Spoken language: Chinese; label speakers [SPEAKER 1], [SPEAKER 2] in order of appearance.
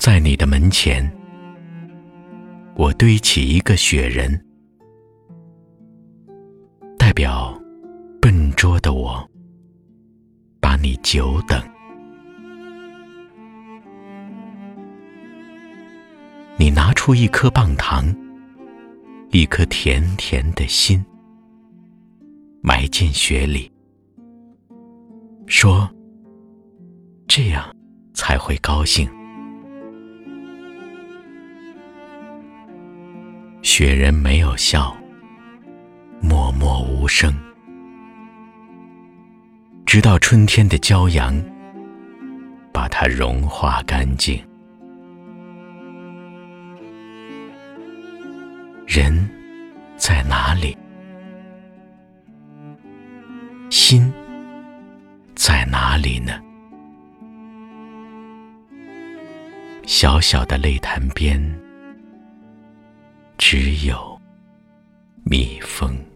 [SPEAKER 1] 在你的门前，我堆起一个雪人，代表笨拙的我，把你久等。你拿出一颗棒糖，一颗甜甜的心，埋进雪里，说：“这样才会高兴。”雪人没有笑，默默无声，直到春天的骄阳把它融化干净。人在哪里？心在哪里呢？小小的泪潭边，只有蜜蜂。